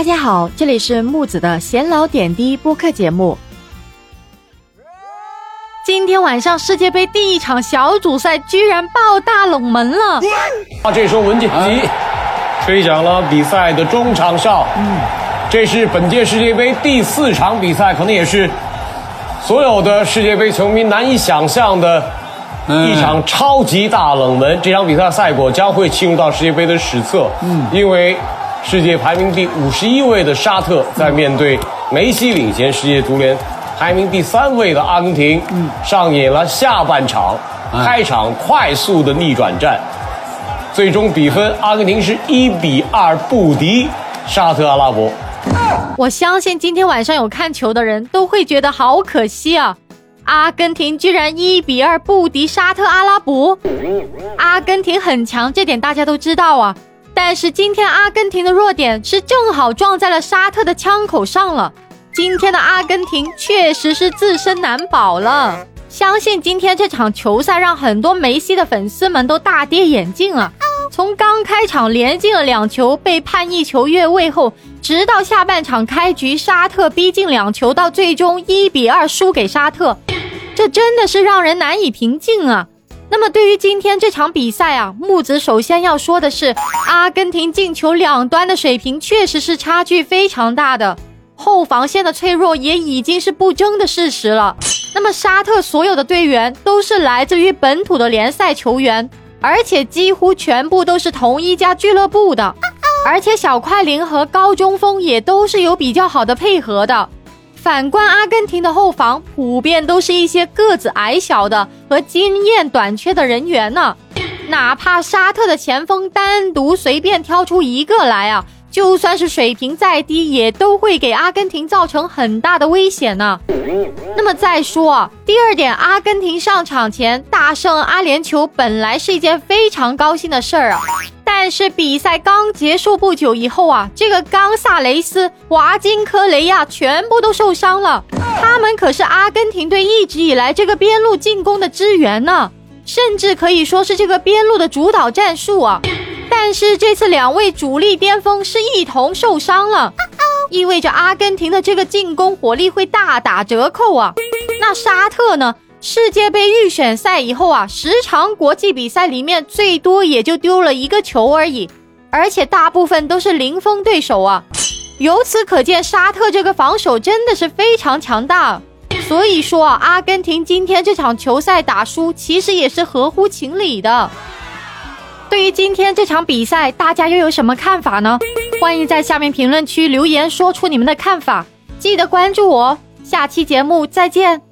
大家好，这里是木子的闲聊点滴播客节目。今天晚上世界杯第一场小组赛居然爆大冷门了！啊，这时候文景吉吹响了比赛的中场哨。嗯，这是本届世界杯第四场比赛，可能也是所有的世界杯球迷难以想象的一场超级大冷门。这场比赛赛果将会进入到世界杯的史册。嗯，因为世界排名第五十一位的沙特在面对梅西领衔世界足联排名第三位的阿根廷，上演了下半场开场快速的逆转战。最终比分，阿根廷是一比二不敌沙特阿拉伯。我相信今天晚上有看球的人都会觉得好可惜啊！阿根廷居然一比二不敌沙特阿拉伯。阿根廷很强，这点大家都知道啊。但是今天阿根廷的弱点是正好撞在了沙特的枪口上了。今天的阿根廷确实是自身难保了。相信今天这场球赛让很多梅西的粉丝们都大跌眼镜啊！从刚开场连进了两球，被判一球越位后，直到下半场开局，沙特逼近两球，到最终一比二输给沙特，这真的是让人难以平静啊！那么对于今天这场比赛啊，木子首先要说的是，阿根廷进球两端的水平确实是差距非常大的。后防线的脆弱也已经是不争的事实了。那么沙特所有的队员都是来自于本土的联赛球员，而且几乎全部都是同一家俱乐部的，而且小快灵和高中锋也都是有比较好的配合的。反观阿根廷的后防，普遍都是一些个子矮小的和经验短缺的人员呢。哪怕沙特的前锋单独随便挑出一个来啊。就算是水平再低，也都会给阿根廷造成很大的危险呢。那么再说啊，第二点，阿根廷上场前大胜阿联酋本来是一件非常高兴的事儿啊，但是比赛刚结束不久以后啊，这个冈萨雷斯、华金科雷亚全部都受伤了。他们可是阿根廷队一直以来这个边路进攻的支援呢，甚至可以说是这个边路的主导战术啊。但是这次两位主力边锋是一同受伤了，意味着阿根廷的这个进攻火力会大打折扣啊。那沙特呢？世界杯预选赛以后啊，十场国际比赛里面最多也就丢了一个球而已，而且大部分都是零封对手啊。由此可见，沙特这个防守真的是非常强大。所以说啊，阿根廷今天这场球赛打输，其实也是合乎情理的。对于今天这场比赛，大家又有什么看法呢？欢迎在下面评论区留言，说出你们的看法。记得关注我，下期节目再见。